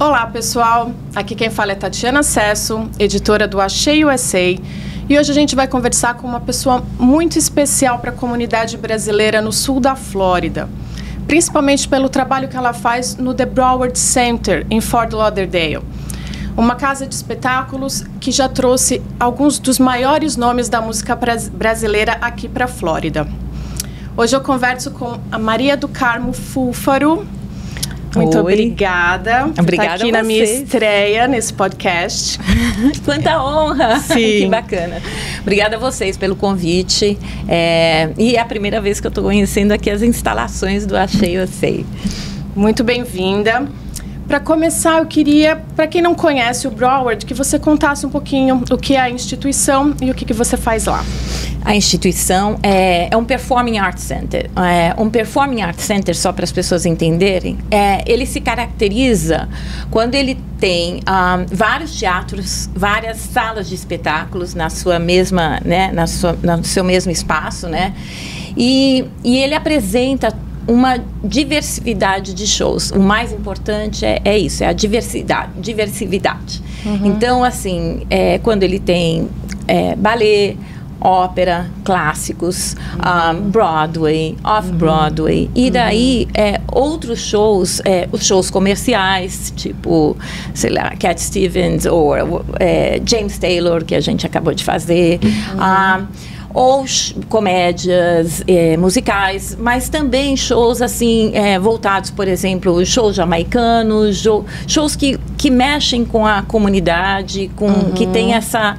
Olá, pessoal. Aqui quem fala é Tatiana Cesso, editora do Achei USA. E hoje a gente vai conversar com uma pessoa muito especial para a comunidade brasileira no sul da Flórida, principalmente pelo trabalho que ela faz no The Broward Center, em Fort Lauderdale. Uma casa de espetáculos que já trouxe alguns dos maiores nomes da música brasileira aqui para a Flórida. Hoje eu converso com a Maria do Carmo Fúfaro, muito Oi. obrigada obrigada aqui na minha estreia nesse podcast. Quanta honra! Sim. que bacana. Obrigada a vocês pelo convite. É, e é a primeira vez que eu estou conhecendo aqui as instalações do Achei Eu Sei. Muito bem-vinda. Para começar, eu queria, para quem não conhece o Broward, que você contasse um pouquinho o que é a instituição e o que, que você faz lá. A instituição é, é um Performing Arts Center. É, um Performing Arts Center, só para as pessoas entenderem, é, ele se caracteriza quando ele tem um, ah, vários teatros, várias salas de espetáculos na sua mesma, né, na sua, no seu mesmo espaço, né? E, e ele apresenta uma diversidade de shows. O mais importante é, é isso, é a diversidade. diversidade. Uhum. Então, assim, é, quando ele tem é, ballet, ópera, clássicos, uhum. um, Broadway, off-Broadway, uhum. e daí é, outros shows, é, os shows comerciais, tipo, sei lá, Cat Stevens ou é, James Taylor, que a gente acabou de fazer. Um, ou comédias é, musicais, mas também shows assim é, voltados, por exemplo, shows jamaicanos, shows que, que mexem com a comunidade, com uhum. que tem essa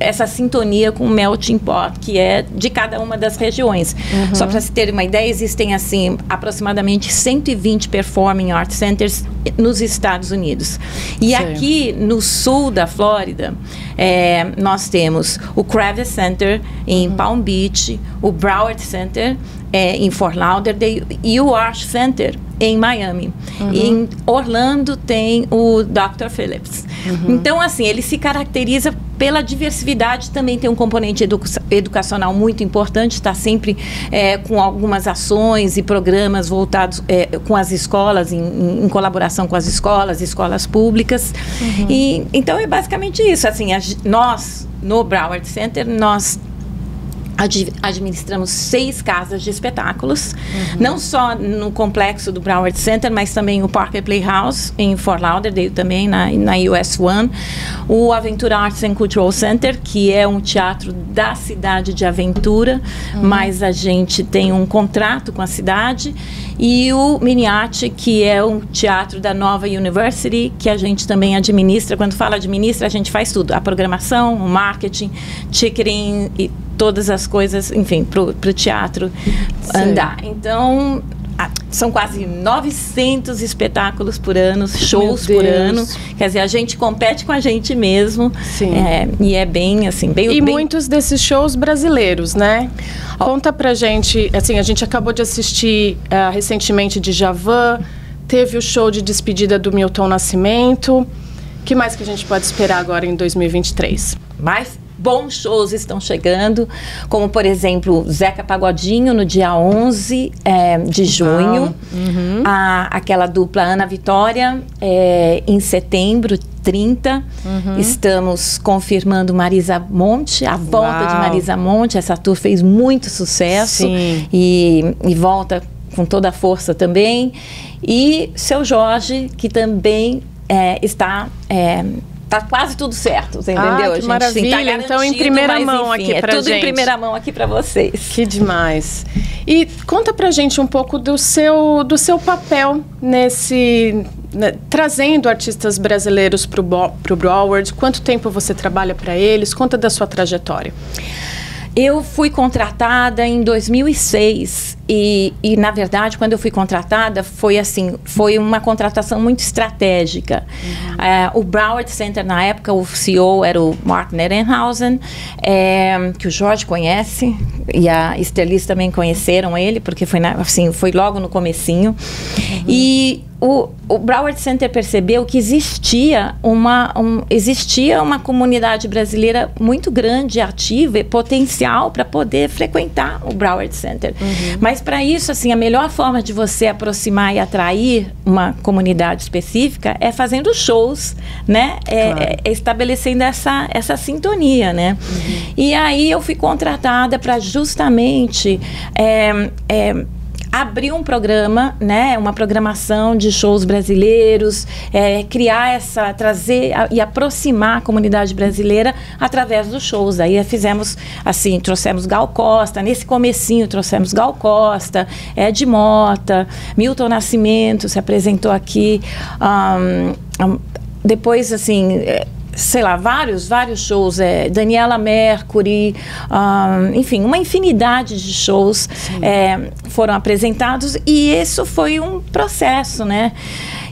essa sintonia com o melting pot, que é de cada uma das regiões. Uhum. Só para se ter uma ideia, existem assim aproximadamente 120 performing arts centers nos Estados Unidos. E Sim. aqui no sul da Flórida, é, nós temos o Kravis Center em uhum. Palm Beach, o Broward Center é, em Fort Lauderdale e o Arch Center em Miami. Uhum. Em Orlando tem o Dr. Phillips. Uhum. Então, assim, ele se caracteriza pela diversidade, também tem um componente edu educacional muito importante, está sempre é, com algumas ações e programas voltados é, com as escolas, em, em, colaboração com as escolas, escolas públicas. Uhum. E, então, é basicamente isso. Assim, a, nós, no Broward Center, nós administramos seis casas de espetáculos, uhum. não só no complexo do Broward Center, mas também o Parker Playhouse em Fort Lauderdale também na, na US One, o Aventura Arts and Cultural Center, que é um teatro da cidade de Aventura, uhum. mas a gente tem um contrato com a cidade e o Miniati, que é um teatro da Nova University, que a gente também administra. Quando fala administra, a gente faz tudo: a programação, o marketing, ticketing e todas as coisas, enfim, para o teatro Sim. andar. Então, são quase 900 espetáculos por ano, shows por ano. Quer dizer, a gente compete com a gente mesmo. Sim. É, e é bem assim, bem. E bem... muitos desses shows brasileiros, né? Conta pra gente, assim, a gente acabou de assistir uh, recentemente de Javan, teve o show de despedida do Milton Nascimento. O que mais que a gente pode esperar agora em 2023? Mais bons shows estão chegando, como por exemplo Zeca Pagodinho no dia 11 é, de junho, uhum. a, aquela dupla Ana Vitória é, em setembro 30. Uhum. Estamos confirmando Marisa Monte, a volta Uau. de Marisa Monte. Essa tour fez muito sucesso e, e volta com toda a força também. E seu Jorge, que também é, está é, tá quase tudo certo, você entendeu? Ah, que maravilha. Sim, tá então, em primeira mas, mão enfim, aqui pra é tudo gente. em primeira mão aqui para vocês. Que demais. E conta pra gente um pouco do seu, do seu papel nesse... Né, trazendo artistas brasileiros para o Broward. Quanto tempo você trabalha para eles? Conta da sua trajetória. Eu fui contratada em 2006 e, e, na verdade, quando eu fui contratada, foi assim, foi uma contratação muito estratégica. Uhum. É, o Broward Center, na época, o CEO era o Martin Ehrenhausen, é, que o Jorge conhece, e a Estelis também conheceram ele, porque foi, na, assim, foi logo no comecinho. Uhum. E o, o Broward Center percebeu que existia uma, um, existia uma comunidade brasileira muito grande, ativa e potencial para poder frequentar o Broward Center. Uhum. Mas para isso, assim, a melhor forma de você aproximar e atrair uma comunidade específica é fazendo shows, né? É, claro. é, é estabelecendo essa, essa sintonia, né? Uhum. E aí eu fui contratada para justamente é, é abrir um programa, né, uma programação de shows brasileiros, é, criar essa, trazer a, e aproximar a comunidade brasileira através dos shows. Aí fizemos, assim, trouxemos Gal Costa, nesse comecinho trouxemos Gal Costa, Ed Mota, Milton Nascimento se apresentou aqui, um, um, depois, assim é, sei lá, vários, vários shows, é, Daniela Mercury, um, enfim, uma infinidade de shows é, foram apresentados e isso foi um processo, né?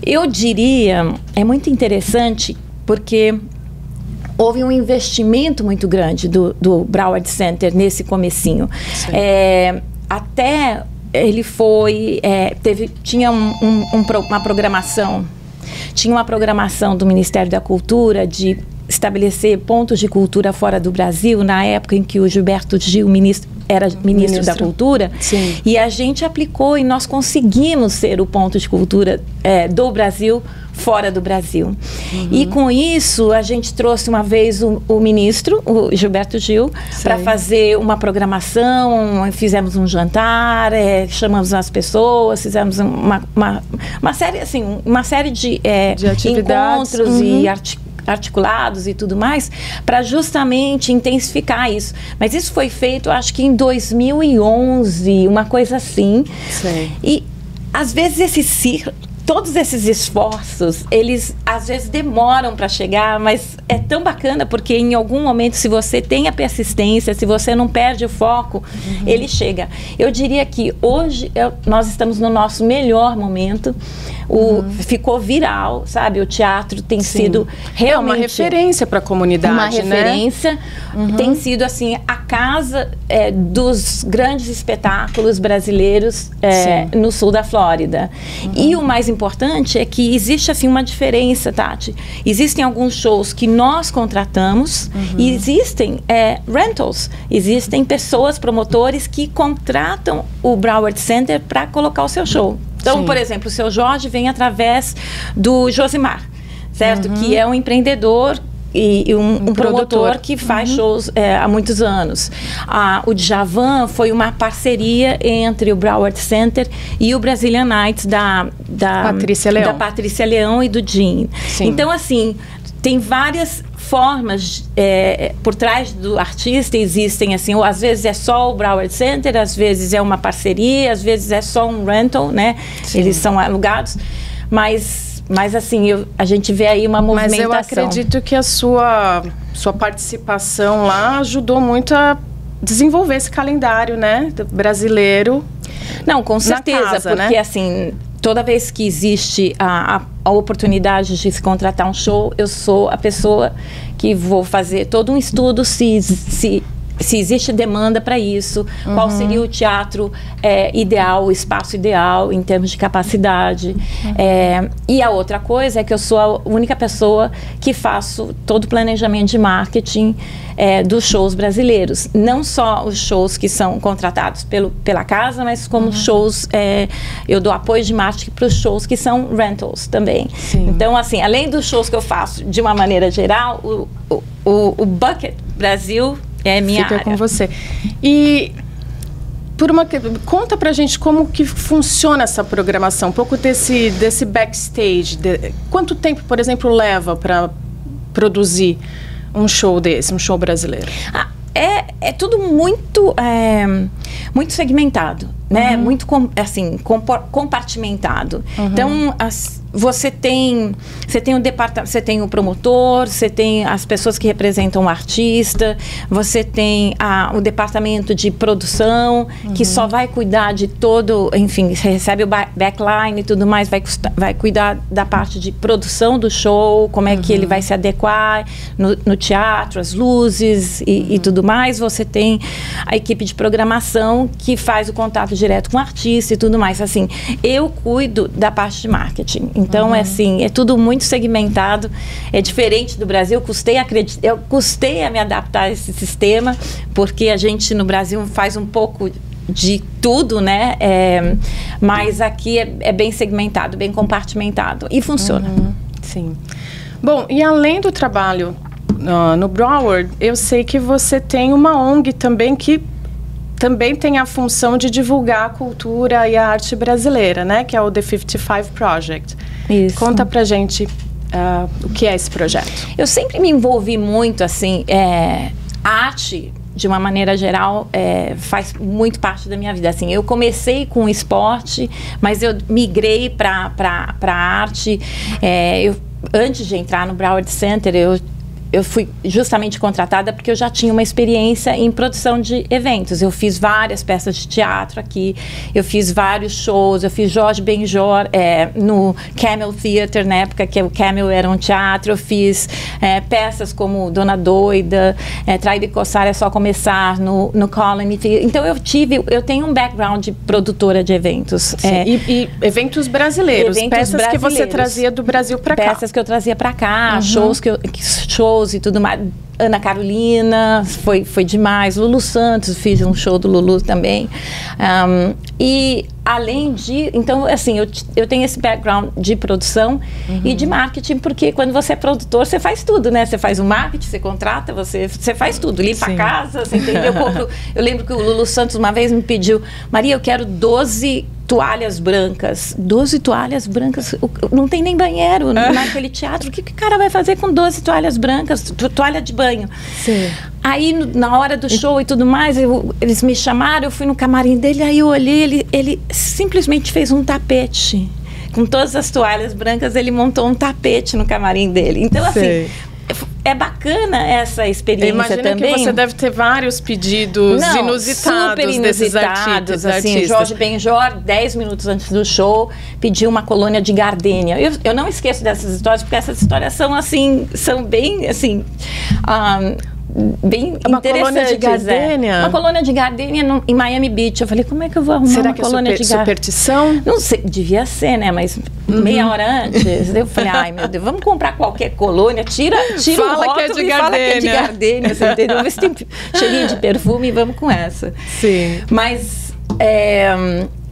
Eu diria, é muito interessante porque houve um investimento muito grande do, do Broward Center nesse comecinho. É, até ele foi, é, teve, tinha um, um, uma programação tinha uma programação do Ministério da Cultura de estabelecer pontos de cultura fora do Brasil, na época em que o Gilberto Gil, ministro, era ministro, ministro, da Cultura. Sim. E a gente aplicou e nós conseguimos ser o ponto de cultura é, do Brasil fora do Brasil. Uhum. E com isso, a gente trouxe uma vez o, o ministro, o Gilberto Gil, para fazer uma programação, fizemos um jantar, é, chamamos as pessoas, fizemos uma, uma, uma série, assim, uma série de, é, de encontros uhum. e articulados e tudo mais, para justamente intensificar isso. Mas isso foi feito, acho que em 2011, uma coisa assim. Sim. E às vezes esse ciclo todos esses esforços, eles às vezes demoram para chegar, mas é tão bacana porque em algum momento, se você tem a persistência, se você não perde o foco, uhum. ele chega. Eu diria que hoje eu, nós estamos no nosso melhor momento. O, uhum. Ficou viral, sabe? O teatro tem Sim. sido realmente. É uma referência para a comunidade. Uma né? referência. Uhum. Tem sido, assim, a casa é, dos grandes espetáculos brasileiros é, no sul da Flórida. Uhum. E o mais importante é que existe, assim, uma diferença, Tati. Existem alguns shows que nós contratamos e existem é, rentals. Existem pessoas, promotores, que contratam o Broward Center para colocar o seu show. Então, Sim. por exemplo, o seu Jorge vem através do Josimar, certo? Uhum. Que é um empreendedor e, um, um, um, promotor que faz uhum. shows é, há muitos anos. Ah, o Djavan foi uma parceria entre o Broward Center e o Brazilian Nights da, da, Patrícia, Leão. da Patrícia Leão e do Jean. Então, assim, tem várias formas é, por trás do artista existem assim ou às vezes é só o Broward Center às vezes é uma parceria às vezes é só um rental né Sim. eles são alugados mas mas assim eu, a gente vê aí uma movimentação mas eu acredito que a sua sua participação lá ajudou muito a desenvolver esse calendário né brasileiro não com certeza casa, porque né? assim toda vez que existe a, a, a, oportunidade de se contratar um show, eu sou a pessoa que vou fazer todo um estudo se, se se existe demanda para isso, uhum. qual seria o teatro é, ideal, o espaço ideal em termos de capacidade. Uhum. É, e a outra coisa é que eu sou a única pessoa que faço todo o planejamento de marketing é, dos shows brasileiros. Não só os shows que são contratados pelo, pela casa, mas como uhum. shows, é, eu dou apoio de marketing para os shows que são rentals também. Sim. Então, assim, além dos shows que eu faço de uma maneira geral, o, o, o Bucket Brasil é minha Fica área. com você. E por uma conta pra gente como que funciona essa programação, um pouco desse desse backstage, de, quanto tempo, por exemplo, leva para produzir um show desse, um show brasileiro? Ah, é, é tudo muito é, muito segmentado, né? Uhum. Muito com, assim compartimentado. Uhum. Então as você tem você tem o departamento, você tem o promotor, você tem as pessoas que representam o artista, você tem a, o departamento de produção uhum. que só vai cuidar de todo, enfim, recebe o backline e tudo mais, vai, vai cuidar da parte de produção do show, como é uhum. que ele uhum. vai se adequar no, no teatro, as luzes e, uhum. e, tudo mais. Você tem a equipe de programação que faz o contato direto com o artista e tudo mais. Assim, eu cuido da parte de marketing. Então, é uhum. assim, é tudo muito segmentado, é diferente do Brasil. Custei, acredit... eu custei a me adaptar a esse sistema, porque a gente no Brasil faz um pouco de tudo, né? É, mas aqui é, é, bem segmentado, bem compartimentado e funciona. Uhum, sim. Bom, e além do trabalho uh, no Broward, eu sei que você tem uma ONG também que também tem a função de divulgar a cultura e a arte brasileira, né? Que é o The 55 Project. Isso. Conta pra gente uh, o que é esse projeto. Eu sempre me envolvi muito, assim, é, arte de uma maneira geral, é, faz muito parte da minha vida. Assim, eu comecei com esporte, mas eu migrei para a arte. É, eu, antes de entrar no Broward Center, eu eu fui justamente contratada porque eu já tinha uma experiência em produção de eventos. Eu fiz várias peças de teatro aqui, eu fiz vários shows, eu fiz Jorge Benjor é, no Camel Theater, na época que o Camel era um teatro, eu fiz é, peças como Dona Doida, é, Trai de Coçar é Só Começar, no, no Colony Theater. Então eu tive, eu tenho um background de produtora de eventos. É, e, e, eventos brasileiros, eventos peças brasileiros, que você trazia do Brasil para cá. Peças que eu trazia para cá, uhum. shows que eu, shows shows e tudo mais. Ana Carolina, foi, foi demais. Lulu Santos, fiz um show do Lulu também. Um, e além de. Então, assim, eu, eu tenho esse background de produção uhum. e de marketing, porque quando você é produtor, você faz tudo, né? Você faz o marketing, você contrata, você, você faz tudo. Limpa Sim. a casa, você entendeu? Eu, compro, eu lembro que o Lulu Santos uma vez me pediu, Maria, eu quero 12 toalhas brancas. 12 toalhas brancas. Não tem nem banheiro naquele teatro. O que, que o cara vai fazer com 12 toalhas brancas? Toalha de banho. Sim. Aí, na hora do show e tudo mais, eu, eles me chamaram, eu fui no camarim dele, aí eu olhei, ele, ele simplesmente fez um tapete com todas as toalhas brancas, ele montou um tapete no camarim dele. Então, assim, Sei. assim, é bacana essa experiência Imagina também. que você deve ter vários pedidos Não, inusitados, super inusitados desses artistas. Assim, Jorge Benjor, 10 minutos antes do show, pediu uma colônia de gardênia. Eu, eu não esqueço dessas histórias, porque essas histórias são assim, são bem assim. Um, bem uma colônia de gardênia. É. Uma colônia de gardênia no, em Miami Beach. Eu falei, como é que eu vou arrumar Será uma colônia é super, de gardênia? superstição? Não sei, devia ser, né? Mas uhum. meia hora antes, eu falei, ai meu Deus, vamos comprar qualquer colônia, tira, tira fala o rótulo que é de e fala que é de gardênia, você entendeu? Vê se tem cheirinho de perfume e vamos com essa. Sim. Mas... É,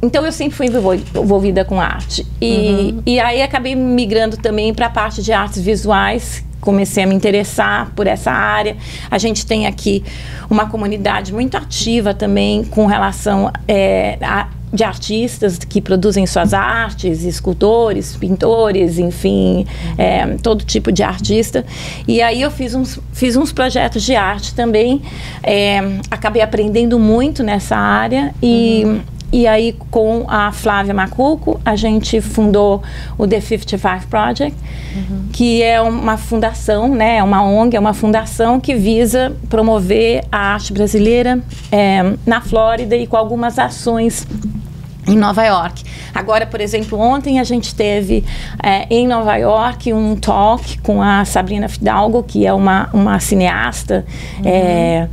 então eu sempre fui envolvida com arte. E, uhum. e aí acabei migrando também para a parte de artes visuais, comecei a me interessar por essa área. A gente tem aqui uma comunidade muito ativa também com relação é, a, de artistas que produzem suas artes, escultores, pintores, enfim, é, todo tipo de artista. E aí eu fiz uns, fiz uns projetos de arte também, é, acabei aprendendo muito nessa área e uhum e aí, com a Flávia Macuco, a gente fundou o The 55 Project, uhum. que é uma fundação, né, é uma ONG, é uma fundação que visa promover a arte brasileira é, na Flórida e com algumas ações em Nova York. Agora, por exemplo, ontem a gente teve é, em Nova York um talk com a Sabrina Fidalgo, que é uma, uma cineasta. Uhum. É,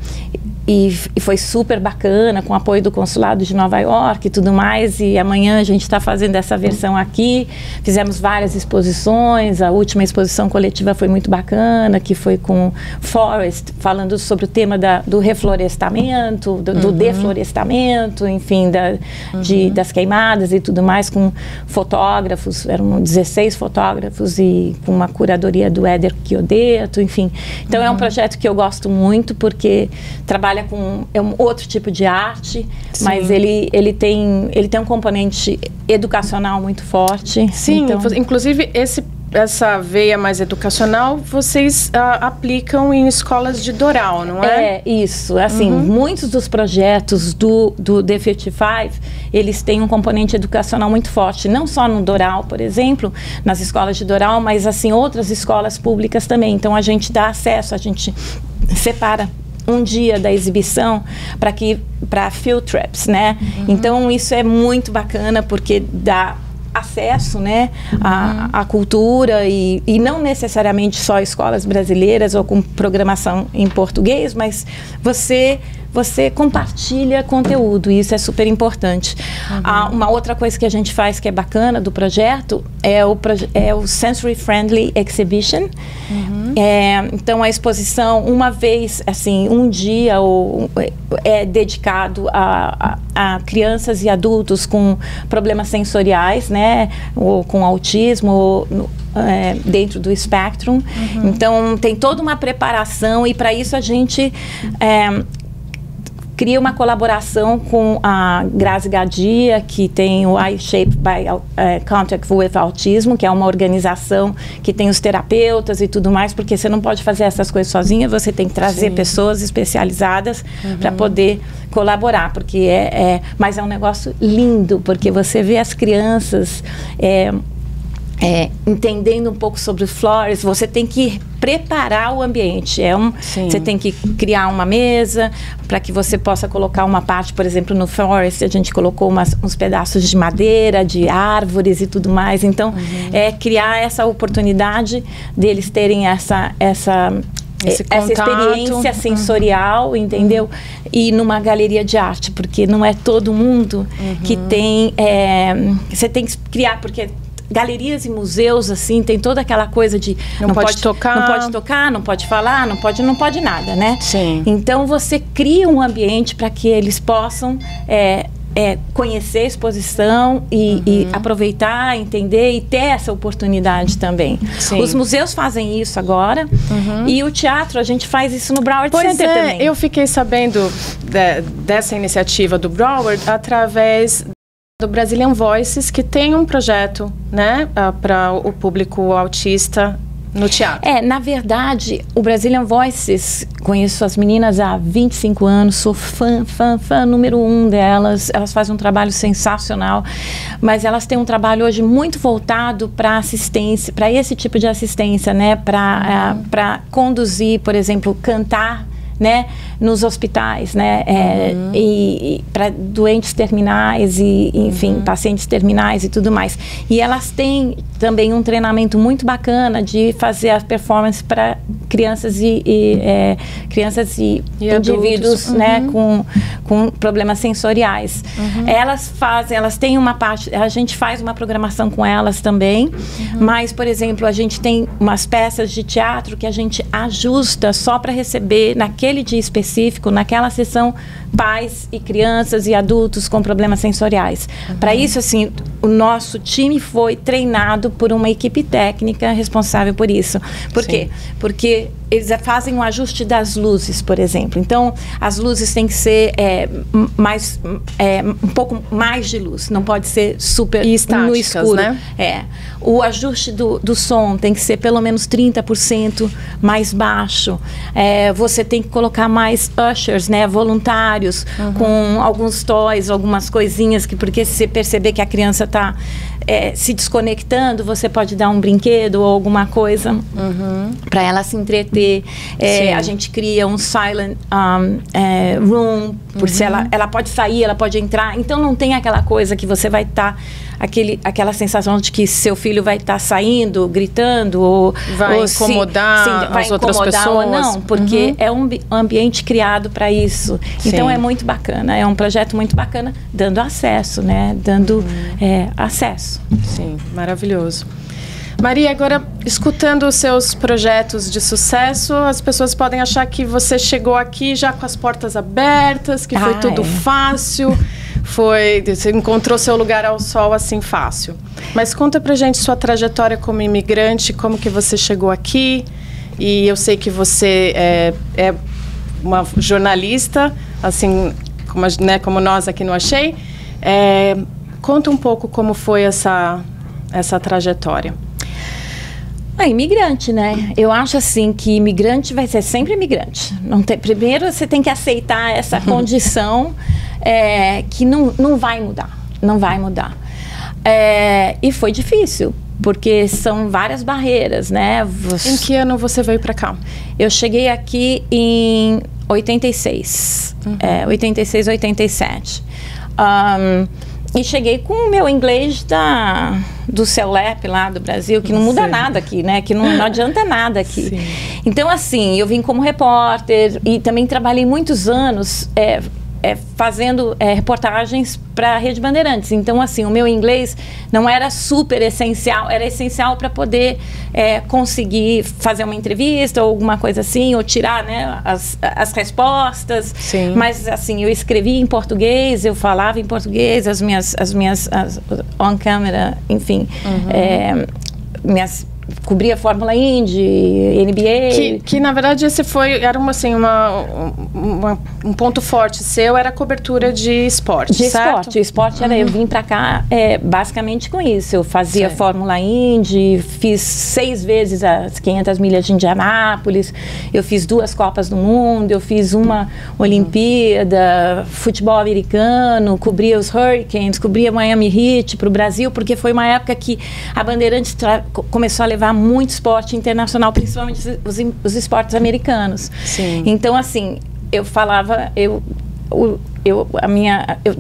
e, e, foi super bacana, com apoio do consulado de Nova York e tudo mais. E amanhã a gente está fazendo essa versão aqui. Fizemos várias exposições. A última exposição coletiva foi muito bacana, que foi com Forest, falando sobre o tema da, do reflorestamento, do, do uhum. deflorestamento, enfim, da, uhum. de, das queimadas e tudo mais, com fotógrafos. Eram 16 fotógrafos e com uma curadoria do Éder Chiodeto, enfim. Então uhum. é um uhum. projeto que eu gosto muito, porque trabalha trabalha com é um outro tipo de arte, Sim. mas ele, ele, tem, ele tem um componente educacional muito forte. Sim, então... inclusive esse essa veia mais educacional vocês uh, aplicam em escolas de Doral, não é? É, isso. Assim, uhum. muitos dos projetos do, do D55, eles têm um componente educacional muito forte. Não só no Doral, por exemplo, nas escolas de Doral, mas assim, outras escolas públicas também. Então, a gente dá acesso, a gente separa um dia da exibição para que para field trips, né? Uhum. Então isso é muito bacana porque dá acesso né, à, à cultura e, e não necessariamente só escolas brasileiras ou com programação em português, mas você você compartilha conteúdo, e isso é super importante. Uhum. Ah, uma outra coisa que a gente faz que é bacana do projeto é o, é o Sensory Friendly Exhibition. Uhum. É, então, a exposição, uma vez, assim, um dia ou, é dedicado a, a, a crianças e adultos com problemas sensoriais, né, ou com autismo, ou, é, dentro do Spectrum. Uhum. Então, tem toda uma preparação e para isso a gente é, cria uma colaboração com a Grazi Gadia, que tem o I Shape by uh, Contact with Autismo, que é uma organização que tem os terapeutas e tudo mais, porque você não pode fazer essas coisas sozinha, você tem que trazer Sim. pessoas especializadas uhum. para poder colaborar, porque é, é, mas é um negócio lindo, porque você vê as crianças é, é, entendendo um pouco sobre flores, você tem que preparar o ambiente. É um, você tem que criar uma mesa para que você possa colocar uma parte, por exemplo, no forest a gente colocou umas, uns pedaços de madeira, de árvores e tudo mais. Então, uhum. é criar essa oportunidade deles terem essa essa essa experiência uhum. sensorial, uhum. entendeu? E numa galeria de arte, porque não é todo mundo uhum. que tem. É, você tem que criar, porque galerias e museus assim tem toda aquela coisa de não, não pode, pode, tocar, não pode tocar, não pode falar, não pode, não pode nada, né? Sim. Então você cria um ambiente para que eles possam é, é, conhecer a exposição e, uhum. e, aproveitar, entender e ter essa oportunidade também. Sim. Os museus fazem isso agora uhum. e o teatro, a gente faz isso no Broward pois Center é, também. Eu fiquei sabendo de, dessa iniciativa do Broward através do Brazilian Voices, que tem um projeto né, ah, para o público autista no teatro. É, na verdade, o Brazilian Voices, conheço as meninas há 25 anos, sou fã, fã, fã número um delas. Elas fazem um trabalho sensacional, mas elas têm um trabalho hoje muito voltado para assistência, para esse tipo de assistência, né? Para uhum. uh, conduzir, por exemplo, cantar né, nos hospitais, né, é, uhum. e, e para doentes terminais e, enfim, uhum. pacientes terminais e tudo mais. E elas têm também um treinamento muito bacana de fazer a performance para crianças e, e é, crianças e, e indivíduos, né, uhum. com, com problemas sensoriais. Uhum. Elas fazem, elas têm uma parte, a gente faz uma programação com elas também, uhum. mas, por exemplo, a gente tem umas peças de teatro que a gente ajusta só para receber naquele naquele dia específico, naquela sessão, pais e crianças e adultos com problemas sensoriais. Uhum. Para isso, assim, o nosso time foi treinado por uma equipe técnica responsável por isso. Por Sim. quê? Porque eles fazem um ajuste das luzes, por exemplo. Então, as luzes têm que ser é, mais, é, um pouco mais de luz, não pode ser super e no escuro. Né? É. O ajuste do, do som tem que ser pelo menos 30% mais baixo. É, você tem que colocar mais ushers, né, voluntários, uhum. com alguns toys, algumas coisinhas, que porque se você perceber que a criança está é, se desconectando, você pode dar um brinquedo ou alguma coisa uhum. para ela se entreter. É, a gente cria um silent um, é, room, por uhum. se ela, ela pode sair, ela pode entrar. Então não tem aquela coisa que você vai estar. Tá, aquele, aquela sensação de que seu filho vai estar tá saindo, gritando, ou vai ou incomodar, se, sim, vai as outras pessoas. não, porque uhum. é um ambiente criado para isso. Sim. Então é muito bacana, é um projeto muito bacana, dando acesso, né? Dando uhum. é, acesso. Sim, maravilhoso. Maria, agora escutando os seus projetos de sucesso, as pessoas podem achar que você chegou aqui já com as portas abertas, que foi tudo fácil, foi você encontrou seu lugar ao sol assim fácil. Mas conta pra gente sua trajetória como imigrante, como que você chegou aqui. E eu sei que você é, é uma jornalista, assim como, né, como nós aqui no Achei. É, Conta um pouco como foi essa, essa trajetória. É imigrante, né? Eu acho assim que imigrante vai ser sempre imigrante. Não tem, primeiro você tem que aceitar essa condição é, que não, não vai mudar. Não vai mudar. É, e foi difícil, porque são várias barreiras, né? Você... Em que ano você veio para cá? Eu cheguei aqui em 86. Uhum. É, 86, 87. Um, e cheguei com o meu inglês da, do CELEP lá do Brasil, que não muda Sim. nada aqui, né? Que não, não adianta nada aqui. Sim. Então, assim, eu vim como repórter e também trabalhei muitos anos é, é, fazendo é, reportagens para a Rede Bandeirantes. Então, assim, o meu inglês não era super essencial, era essencial para poder é, conseguir fazer uma entrevista ou alguma coisa assim, ou tirar né, as, as respostas. Sim. Mas, assim, eu escrevia em português, eu falava em português, as minhas, as minhas as, on camera, enfim, uhum. É, minhas cobria Fórmula Indy, NBA. Que, que, na verdade esse foi era uma assim uma, uma, um ponto forte seu era a cobertura de esporte, de certo? esporte. O esporte era eu vim para cá é, basicamente com isso. Eu fazia certo. Fórmula Indy, fiz seis vezes as 500 milhas de Indianápolis, eu fiz duas Copas do Mundo, eu fiz uma Olimpíada, futebol americano, cobria os Hurricanes, cobria Miami Heat para o Brasil, porque foi uma época que a Bandeirantes começou a levar muito esporte internacional, principalmente os, os esportes americanos. Sim. Então, assim, eu falava, eu, eu, a minha, eu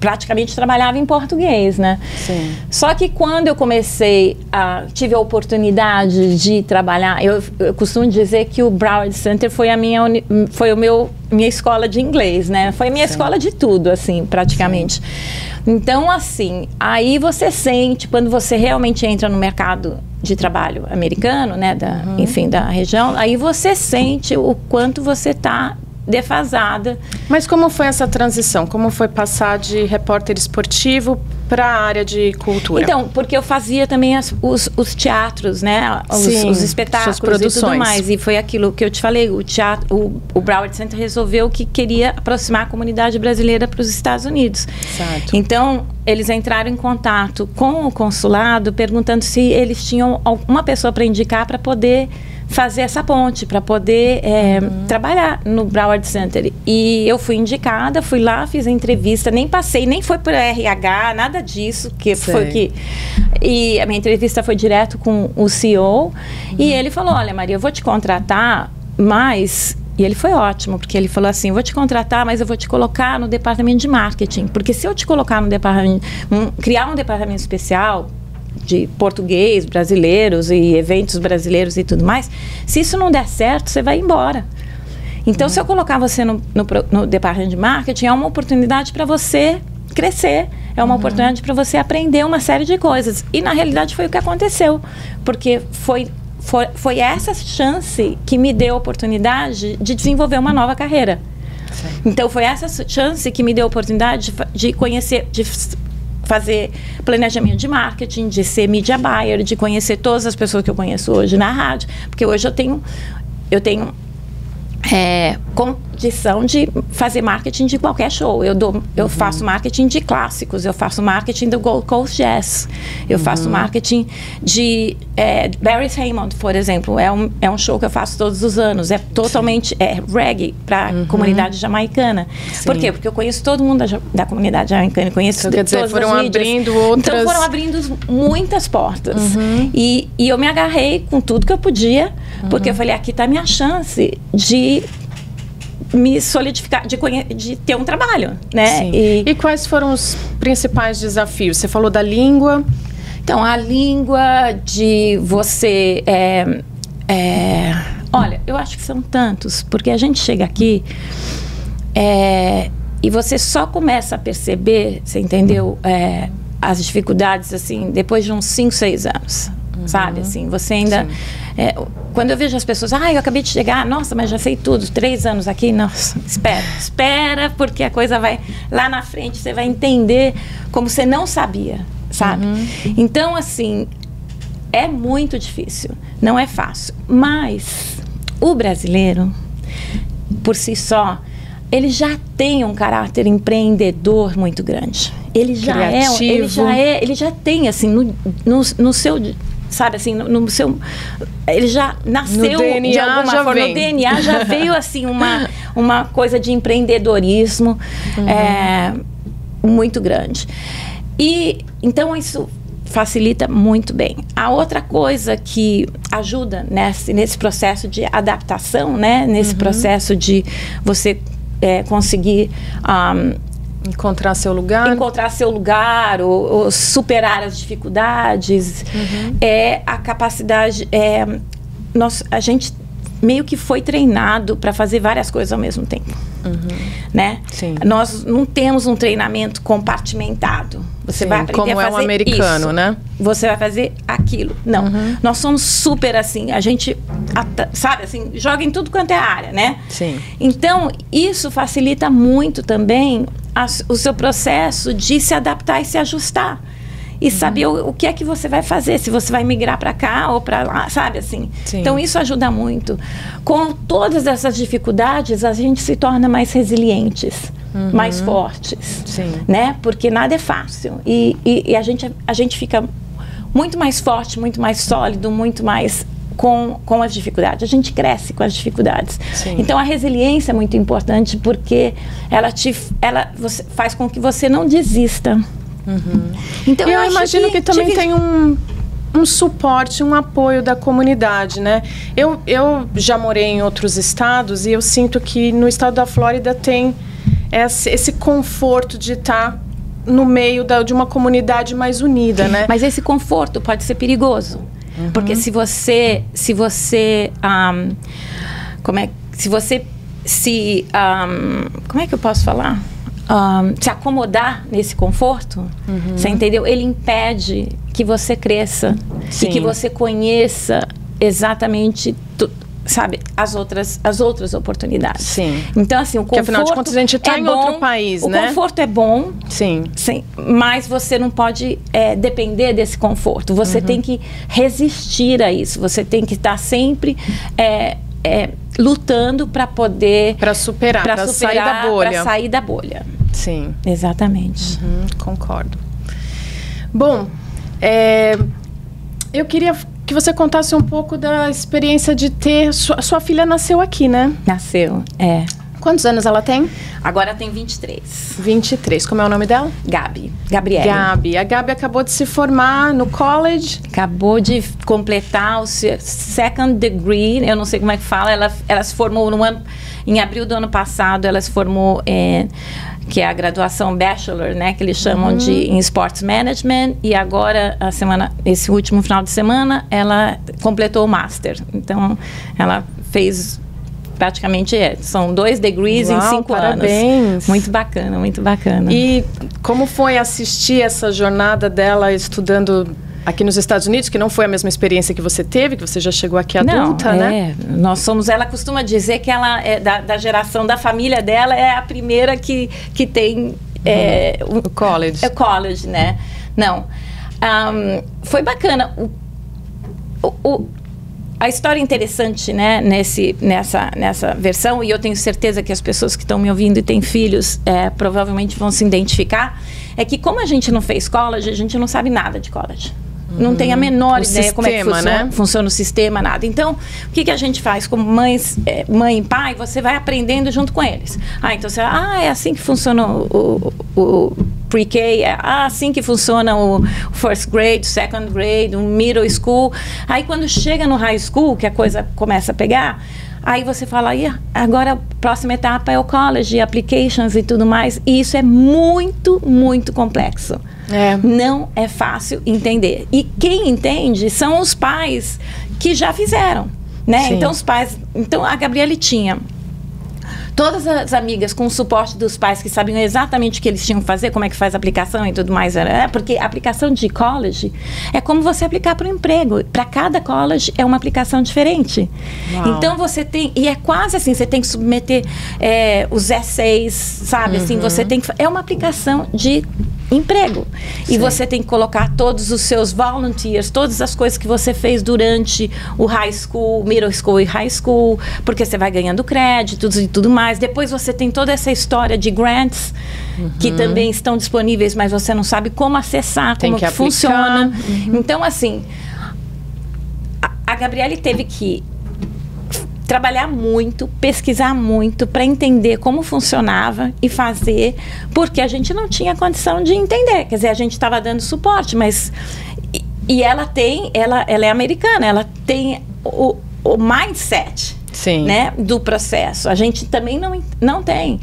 praticamente trabalhava em português, né? Sim. Só que quando eu comecei a tive a oportunidade de trabalhar, eu, eu costumo dizer que o Broward Center foi a minha foi o meu minha escola de inglês, né? Foi a minha Sim. escola de tudo, assim, praticamente. Sim. Então, assim, aí você sente quando você realmente entra no mercado de trabalho americano, né, da, uhum. enfim, da região, aí você sente o quanto você está defasada. Mas como foi essa transição? Como foi passar de repórter esportivo para a área de cultura? Então, porque eu fazia também as, os, os, teatros, né? Os, Sim, os espetáculos produções. e tudo mais. E foi aquilo que eu te falei, o teatro, o, o Broward Center resolveu que queria aproximar a comunidade brasileira para os Estados Unidos. Certo. Então, eles entraram em contato com o consulado perguntando se eles tinham uma pessoa para indicar para poder fazer essa ponte para poder é, uhum. trabalhar no Broward Center. E eu fui indicada, fui lá, fiz a entrevista, nem passei, nem foi para RH, nada disso, que Sei. foi que e a minha entrevista foi direto com o CEO uhum. e ele falou: "Olha, Maria, eu vou te contratar, mas e ele foi ótimo, porque ele falou assim: vou te contratar, mas eu vou te colocar no departamento de marketing. Porque se eu te colocar no departamento. Um, criar um departamento especial, de português, brasileiros e eventos brasileiros e tudo mais, se isso não der certo, você vai embora. Então, uhum. se eu colocar você no, no, no departamento de marketing, é uma oportunidade para você crescer, é uma uhum. oportunidade para você aprender uma série de coisas. E na realidade foi o que aconteceu, porque foi foi, foi essa chance que me deu a oportunidade de desenvolver uma nova carreira. Sim. Então foi essa chance que me deu a oportunidade de, de conhecer, de fazer planejamento de marketing, de ser media buyer, de conhecer todas as pessoas que eu conheço hoje na rádio, porque hoje eu tenho eu tenho é, condição de fazer marketing de qualquer show. Eu, dou, eu uhum. faço marketing de clássicos, eu faço marketing do Gold Coast Jazz, eu uhum. faço marketing de é, Barry Hammond, por exemplo. É um, é um show que eu faço todos os anos. É totalmente é, reggae para a uhum. comunidade jamaicana. Sim. Por quê? Porque eu conheço todo mundo da, da comunidade jamaicana, conheço então, quer dizer, foram abrindo outras... Então foram abrindo muitas portas. Uhum. E, e eu me agarrei com tudo que eu podia, porque eu falei, aqui está a minha chance de me solidificar, de, de ter um trabalho, né? E, e, quais foram os principais desafios? Você falou da língua. Então, a língua de você... É, é, olha, eu acho que são tantos, porque a gente chega aqui é, e você só começa a perceber, você entendeu, é, as dificuldades, assim, depois de uns 5, 6 anos uhum. sabe? Assim, você ainda. É, quando eu vejo as pessoas, ah, eu acabei de chegar, nossa, mas já sei tudo, três anos aqui, nossa, espera, espera, porque a coisa vai lá na frente, você vai entender como você não sabia, sabe? Uhum. Então, assim, é muito difícil, não é fácil, mas o brasileiro, por si só, ele já tem um caráter empreendedor muito grande. Ele já Criativo. é, ele já é, ele já tem assim no, no, no seu sabe assim, no, no seu. Ele já nasceu de alguma forma. vem. No DNA já veio assim uma, uma coisa de empreendedorismo Uhum. é, muito grande. E então isso facilita muito bem. A outra coisa que ajuda nesse, nesse processo de adaptação, né? Nesse Uhum. processo de você é, conseguir um, Encontrar seu lugar. encontrar seu lugar ou, ou superar as dificuldades Uhum. é a capacidade é nós a gente meio que foi treinado para fazer várias coisas ao mesmo tempo né Uhum. Sim. nós não temos um treinamento compartimentado você Sim, vai aprender como a é o fazer americano, isso. né? você vai fazer aquilo não nós somos super assim a gente sabe assim joga em tudo quanto é área né Sim. então, isso facilita muito também a- o seu processo de se adaptar e se ajustar. E saber o, o que é que você vai fazer, se você vai migrar para cá ou para lá, sabe assim? Sim. Então, isso ajuda muito. Com todas essas dificuldades, a gente se torna mais resilientes, mais fortes. Sim. Né? Porque nada é fácil. E, e- e a, gente, a gente fica muito mais forte, muito mais sólido, muito mais com, com as dificuldades. A gente cresce com as dificuldades. Sim. Então a resiliência é muito importante porque ela te ela você, faz com que você não desista. Então E eu, acho imagino que, também tive- tem um, um suporte, um apoio da comunidade, né? Eu, eu já morei em outros estados e eu sinto que no estado da Flórida tem esse, esse conforto de estar no meio da, de uma comunidade mais unida, né? Mas esse conforto pode ser perigoso. Porque se você. Se você. ahm, como é. Se você se. ahm, como é que eu posso falar? Ahm, se acomodar nesse conforto, você entendeu? Ele impede que você cresça Sim. e que você conheça exatamente. sabe as outras as outras oportunidades Sim. então assim o conforto afinal de contas, a gente tá é em outro bom, país, o né? conforto é bom Sim. Sim, mas você não pode é, depender desse conforto. Você tem que resistir a isso. Você tem que estar sempre é, é, lutando para poder Para superar, para sair da bolha. pra sair da bolha. Sim. Exatamente. Hum, concordo. Bom, é, eu queria que você contasse um pouco da experiência de ter. Sua, sua filha nasceu aqui, né? Nasceu, é. Quantos anos ela tem? Agora tem 23. 23. Como é o nome dela? Gabi, Gabriele. Gabi. A Gabi acabou de se formar no college. Acabou de completar o seu second degree, eu não sei como é que fala, ela, ela se formou no ano, em abril do ano passado, ela se formou em, que é a graduação bachelor, né, que eles chamam de em sports management, e agora a semana, esse último final de semana, ela completou o master. Então, ela fez praticamente é, são dois degrees em Uau, cinco parabéns. anos. Muito bacana, muito bacana. E como foi assistir essa jornada dela estudando aqui nos Estados Unidos, que não foi a mesma experiência que você teve, que você já chegou aqui adulta, não, né? é, nós somos. Ela costuma dizer que ela é da, da geração da família dela é a primeira que, que tem é, um- O college. é college, né? Não, Ahm, foi bacana. O, o- o- a história interessante, né, nesse, nessa, nessa versão, e eu tenho certeza que as pessoas que estão me ouvindo e têm filhos é, provavelmente vão se identificar, é que como a gente não fez college, a gente não sabe nada de college. Não tem a menor O ideia como é que sistema, funciona, né? funciona o sistema, nada. Então, o que, que a gente faz? Como mães, é, mãe e pai, você vai aprendendo junto com eles. Ah, então você, ah, é assim que funciona o, o, o pre-K, é ah, assim que funciona o first grade, second grade, o middle school. Aí quando chega no high school, que a coisa começa a pegar, Aí você fala, "Ih, agora a próxima etapa é o college, applications e tudo mais. E isso é muito, muito complexo. É. Não é fácil entender. E quem entende são os pais que já fizeram, né? Sim. Então os pais, então a Gabriele tinha todas as amigas com o suporte dos pais que sabiam exatamente o que eles tinham que fazer, como é que faz a aplicação e tudo mais, né? porque a aplicação de college é como você aplicar para o emprego. Para cada college é uma aplicação diferente. Uau. Então você tem e é quase assim, você tem que submeter é, os essays, sabe? Assim, você tem que é uma aplicação de emprego e você tem que colocar todos os seus volunteers, todas as coisas que você fez durante o high school, middle school e high school, porque você vai ganhando créditos e tudo mais. Depois você tem toda essa história de grants que também estão disponíveis, mas você não sabe como acessar, Tem como que que funciona. Então assim, a Gabriele teve que trabalhar muito, pesquisar muito para entender como funcionava e fazer, porque a gente não tinha condição de entender. Quer dizer, a gente estava dando suporte, mas e, e, ela tem, ela, ela é americana, ela tem o, o mindset, Sim. né, do processo. A gente também não, não tem.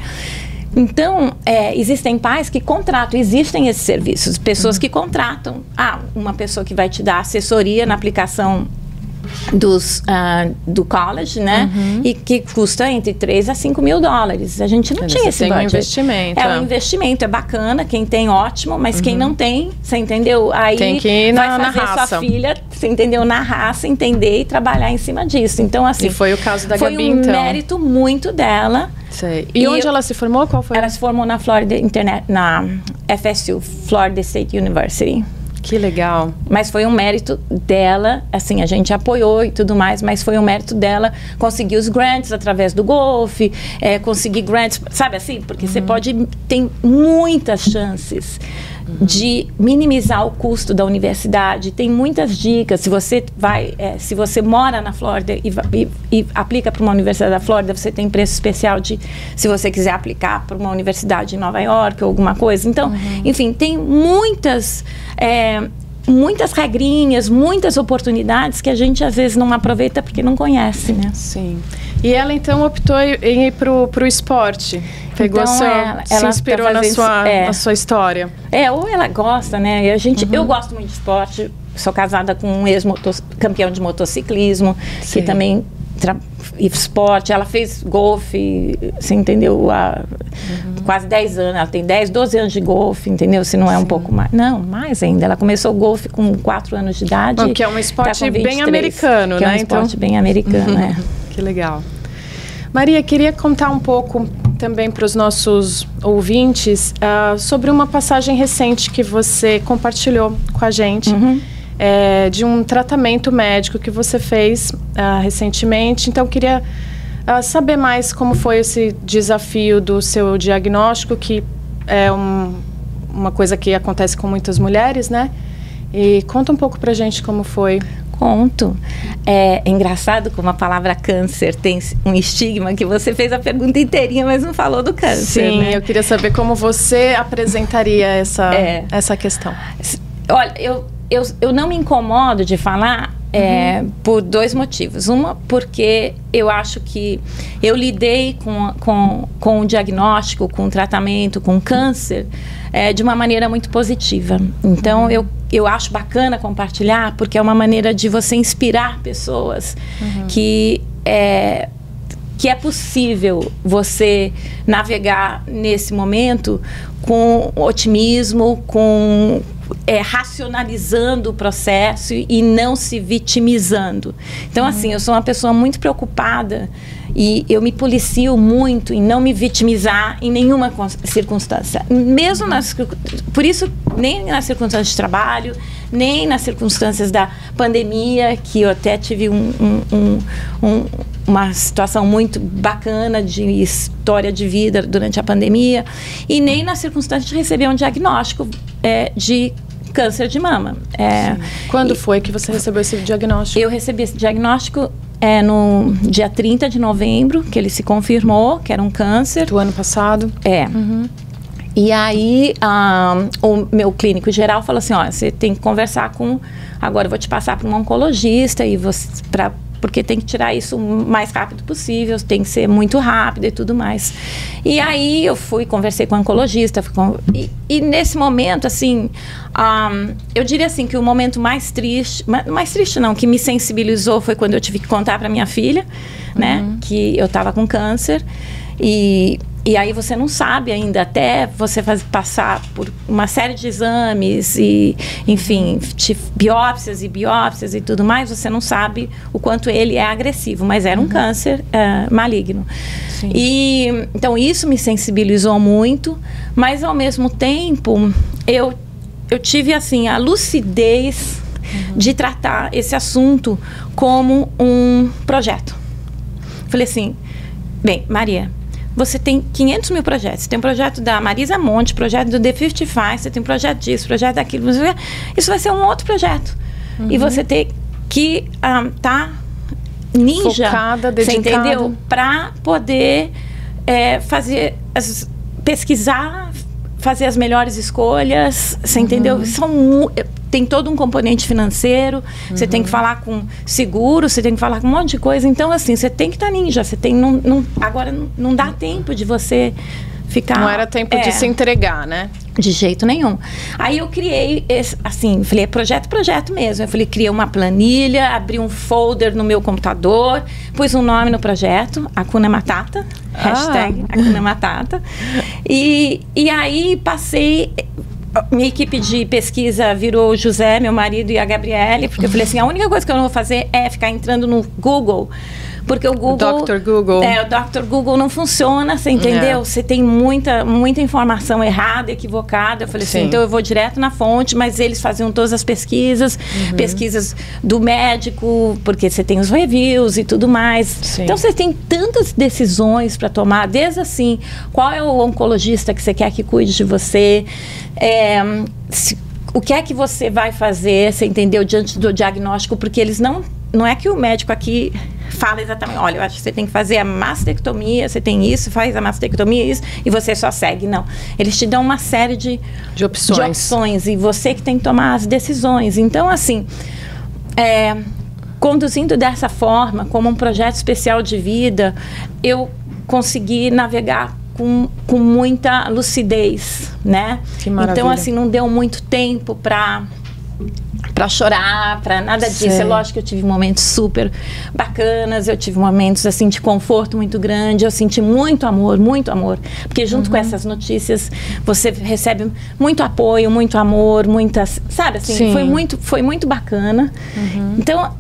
Então, é, existem pais que contratam, existem esses serviços, pessoas uhum. que contratam. Ah, uma pessoa que vai te dar assessoria na aplicação dos, uh, do college, né? Uhum. E que custa entre 3 a 5 mil dólares. A gente não tinha esse tem budget. um investimento. É um investimento, é bacana. Quem tem, ótimo. Mas uhum. quem não tem, você entendeu? Aí tem que ir vai na, fazer na raça. sua filha, você entendeu? Na raça, entender e trabalhar em cima disso. Então, assim... E foi o caso da foi Gabi, um então. mérito muito dela. Sei. E, e onde eu, ela se formou? Qual foi? Ela se formou na Florida Internet, na FSU, Florida State University. Que legal. Mas foi um mérito dela, assim, a gente apoiou e tudo mais, mas foi um mérito dela conseguir os grants através do golfe, é, conseguir grants, sabe assim? Porque uhum. você pode, tem muitas chances de minimizar o custo da universidade. Tem muitas dicas. Se você vai, é, se você mora na Flórida e, e, e aplica para uma universidade da Flórida, você tem preço especial de, se você quiser aplicar para uma universidade em Nova York ou alguma coisa. Então, uhum. enfim, tem muitas é, muitas regrinhas, muitas oportunidades que a gente às vezes não aproveita porque não conhece, né? Sim. E ela então optou em ir para o esporte. Pegou então, seu, ela, se ela inspirou tá na, sua, é, na sua história. É, ou ela gosta, né? A gente, uhum. Eu gosto muito de esporte. Sou casada com um ex-campeão de motociclismo, Sim. que também esporte, ela fez golfe, você entendeu? Há uhum. Quase 10 anos, ela tem 10, 12 anos de golfe, entendeu? Se não é Sim. um pouco mais. Não, mais ainda. Ela começou o golfe com 4 anos de idade. Bom, que é um esporte tá 23, bem americano, que né? É um então... esporte bem americano, uhum. é. Que legal. Maria, queria contar um pouco também para os nossos ouvintes uh, sobre uma passagem recente que você compartilhou com a gente. Uhum é, de um tratamento médico que você fez uh, recentemente. Então, queria uh, saber mais como foi esse desafio do seu diagnóstico, que é um, uma coisa que acontece com muitas mulheres, né? E conta um pouco pra gente como foi. Conto. É engraçado como a palavra câncer tem um estigma que você fez a pergunta inteirinha, mas não falou do câncer. Sim, né? eu queria saber como você apresentaria essa, é. essa questão. Olha, eu eu, eu não me incomodo de falar é, uhum. por dois motivos. Uma, porque eu acho que eu lidei com, com, com o diagnóstico, com o tratamento, com o câncer, é, de uma maneira muito positiva. Então, uhum. eu, eu acho bacana compartilhar, porque é uma maneira de você inspirar pessoas uhum. que. É, que é possível você navegar nesse momento com otimismo, com, é, racionalizando o processo e não se vitimizando. Então, uhum. assim, eu sou uma pessoa muito preocupada e eu me policio muito em não me vitimizar em nenhuma circunstância. Mesmo nas. Por isso, nem nas circunstâncias de trabalho, nem nas circunstâncias da pandemia, que eu até tive um, um, um, uma situação muito bacana de história de vida durante a pandemia, e nem nas circunstâncias de receber um diagnóstico é, de câncer de mama. É, Quando e, foi que você recebeu esse diagnóstico? Eu recebi esse diagnóstico é, no dia 30 de novembro, que ele se confirmou que era um câncer. Do ano passado? É. Uhum. E aí, um, o meu clínico geral falou assim: ó, você tem que conversar com. Agora eu vou te passar para um oncologista e você para porque tem que tirar isso o mais rápido possível, tem que ser muito rápido e tudo mais. E aí eu fui, conversei com o oncologista, com, e, e, nesse momento, assim, um, eu diria assim que o momento mais triste, mais triste não, que me sensibilizou foi quando eu tive que contar para minha filha, né, uhum. que eu estava com câncer. E e aí você não sabe ainda, até você faz, passar por uma série de exames e, enfim, biópsias e biópsias e tudo mais, você não sabe o quanto ele é agressivo, mas era um uhum. câncer uh, maligno. Sim. E então isso me sensibilizou muito, mas ao mesmo tempo eu eu tive assim a lucidez uhum. de tratar esse assunto como um projeto. Falei assim, bem, Maria, você tem 500 mil projetos. Você tem um projeto da Marisa Monte, projeto do The 55, você tem um projeto disso, projeto daquilo. Isso vai ser um outro projeto. Uhum. E você tem que um, tá ninja, Focada, você dedicada. entendeu? Para poder é, fazer, as- pesquisar, fazer as melhores escolhas, você entendeu? São tem todo um componente financeiro, você tem que falar com seguro, você tem que falar com um monte de coisa. Então, assim, você tem que estar ninja. Você tem. Não, não- agora não, não dá tempo de você ficar. Não era tempo é, de se entregar, né? de jeito nenhum. Aí eu criei, esse, assim, falei, é projeto, projeto mesmo. Eu falei, criei uma planilha, abri um folder no meu computador, pus um nome no projeto, Acuna Matata, Ah. hashtag Acuna Matata. E, e aí passei, minha equipe de pesquisa virou o José, meu marido, e a Gabriele, porque eu falei assim, a única coisa que eu não vou fazer é ficar entrando no Google, porque o Google... Dr. Google. É, o Dr. Google não funciona, você entendeu? É. Você tem muita, muita informação errada, equivocada. Eu falei Sim. assim, então eu vou direto na fonte, mas eles faziam todas as pesquisas, Uhum. pesquisas do médico, porque você tem os reviews e tudo mais. Sim. Então você tem tantas decisões para tomar, desde assim, qual é o oncologista que você quer que cuide de você, é, se- o que é que você vai fazer, você entendeu, diante do diagnóstico, porque eles não. Não é que o médico aqui fala exatamente, olha, eu acho que você tem que fazer a mastectomia, você tem isso, faz a mastectomia, isso, e você só segue. Não. Eles te dão uma série de, De opções. de opções e você que tem que tomar as decisões. Então, assim, é, conduzindo dessa forma, como um projeto especial de vida, eu consegui navegar com, com muita lucidez, né? Que maravilha. Então, assim, não deu muito tempo para para chorar, para nada disso. Sei. É lógico que eu tive momentos super bacanas, eu tive momentos assim de conforto muito grande, eu senti muito amor, muito amor, porque junto Uhum. com essas notícias você recebe muito apoio, muito amor, muitas, sabe assim, Sim. Uhum. foi muito foi muito bacana. Então,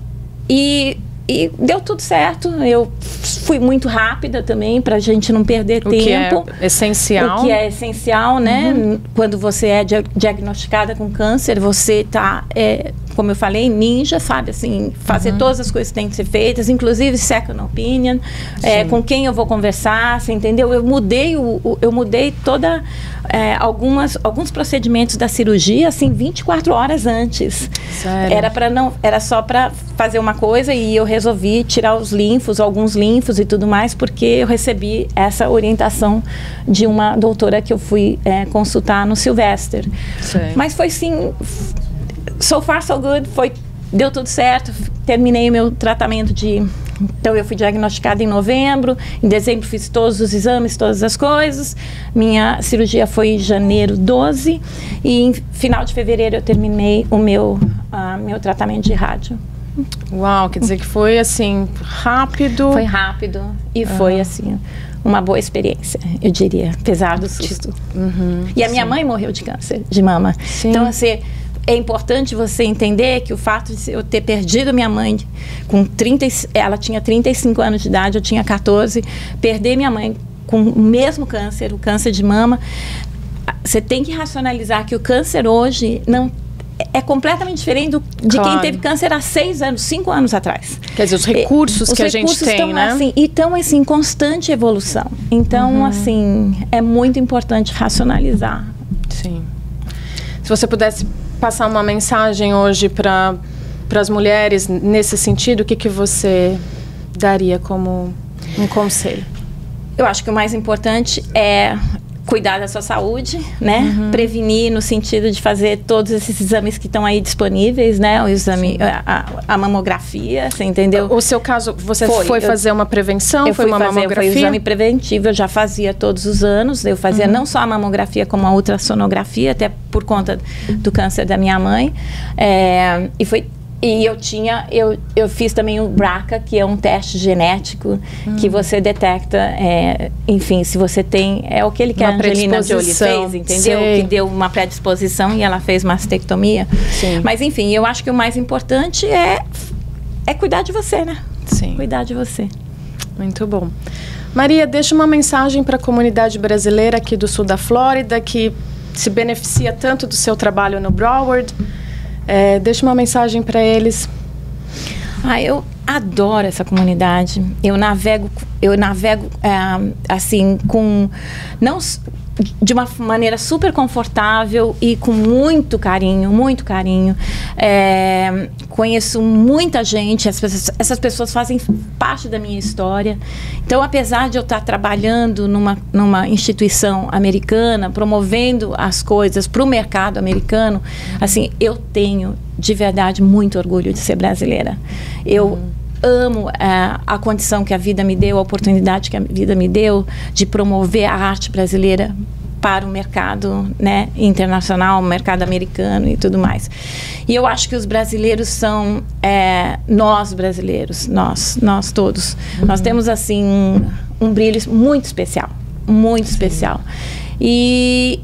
e e deu tudo certo. Eu fui muito rápida também para a gente não perder O que é tempo. essencial. O que é essencial, né? Quando você é dia- diagnosticada com câncer, você tá, é, como eu falei, ninja, sabe? Assim, fazer todas as coisas que têm que ser feitas, inclusive second opinion, é, com quem eu vou conversar, você entendeu? Eu mudei, o, o- eu mudei toda é, algumas, alguns procedimentos da cirurgia, assim, 24 horas antes. Sério? Era para não, era só para fazer uma coisa e eu resolvi tirar os linfos, alguns linfos e tudo mais, porque eu recebi essa orientação de uma doutora que eu fui é, consultar no Sylvester. Sei. Mas foi sim, so far so good, foi deu tudo certo. Terminei meu tratamento de então eu fui diagnosticada em novembro, em dezembro fiz todos os exames, todas as coisas. Minha cirurgia foi em janeiro 12 e em final de fevereiro eu terminei o meu ah, meu tratamento de rádio. Uau, quer dizer que foi assim, rápido. Foi rápido e foi assim uma boa experiência, eu diria, apesar do susto. e a minha mãe morreu de câncer de mama. Sim. Então assim, é importante você entender que o fato de eu ter perdido minha mãe com 30, e- ela tinha 35 anos de idade, eu tinha 14, perder minha mãe com o mesmo câncer, o câncer de mama, você tem que racionalizar que o câncer hoje não é completamente diferente do- de Claro. quem teve câncer há seis anos, cinco anos atrás. Quer dizer, os recursos Os que a gente recursos tem, tão, né? Assim, e estão assim, em constante evolução. Então, Uhum. assim, é muito importante racionalizar. Sim. Se você pudesse passar uma mensagem hoje para as mulheres nesse sentido, o que, que você daria como um conselho? Eu acho que o mais importante é cuidar da sua saúde, né? Uhum. Prevenir no sentido de fazer todos esses exames que estão aí disponíveis, né? O exame, a, a- mamografia, você entendeu? O seu caso, você foi, Foi, eu- fazer uma prevenção? eu foi fui uma fazer mamografia? foi um exame preventivo, eu já fazia todos os anos. Eu fazia Uhum. não só a mamografia, como a ultrassonografia, até por conta do câncer da minha mãe. É, e foi e eu tinha, eu, eu fiz também o BRCA, que é um teste genético Hum. que você detecta, é, enfim, se você tem, é o que ele que a Uma Angelina Jolie fez, entendeu? sei. Que deu uma predisposição e ela fez mastectomia. Sim. Mas enfim, eu acho que o mais importante é, é cuidar de você, né? Sim. Cuidar de você. Muito bom. Maria, deixa uma mensagem para a comunidade brasileira aqui do sul da Flórida que se beneficia tanto do seu trabalho no Broward. É, deixa uma mensagem para eles. Ah, eu adoro essa comunidade. Eu navego, eu navego é, assim com não de uma maneira super confortável e com muito carinho, muito carinho. É, conheço muita gente, pessoas, essas pessoas fazem parte da minha história. Então, apesar de eu estar trabalhando numa, numa instituição americana, promovendo as coisas para o mercado americano, assim, eu tenho de verdade muito orgulho de ser brasileira. Eu uhum amo é, a condição que a vida me deu, a oportunidade que a vida me deu de promover a arte brasileira para o mercado né, internacional, mercado americano e tudo mais. E eu acho que os brasileiros são é, nós brasileiros, nós, nós todos. Uhum. Nós temos assim um, um, brilho muito especial, muito Sim. especial. E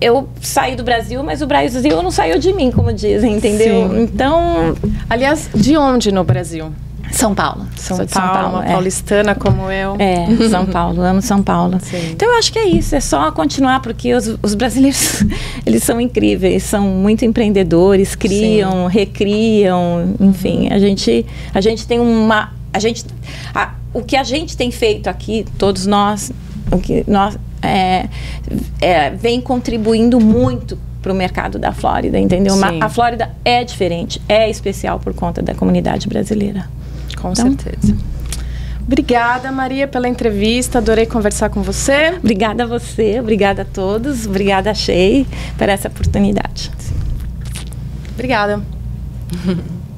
eu saí do Brasil, mas o Brasil não saiu de mim, como dizem, entendeu? Sim. Então, aliás, de onde no Brasil? São Paulo. São, Paulo, São Paulo, uma é. paulistana como eu. É, São Paulo, amo São Paulo. Sim. Então eu acho que é isso, é só continuar, porque os, os brasileiros, eles são incríveis, são muito empreendedores, criam, Sim. recriam, enfim, a gente, a gente tem uma, a gente, a, o que a gente tem feito aqui, todos nós, o que nós, é, é, vem contribuindo muito para o mercado da Flórida, entendeu? Sim. A Flórida é diferente, é especial por conta da comunidade brasileira. Com então, certeza. Obrigada, Maria, pela entrevista. Adorei conversar com você. Obrigada a você, obrigada a todos, obrigada a Shei por essa oportunidade. Obrigada.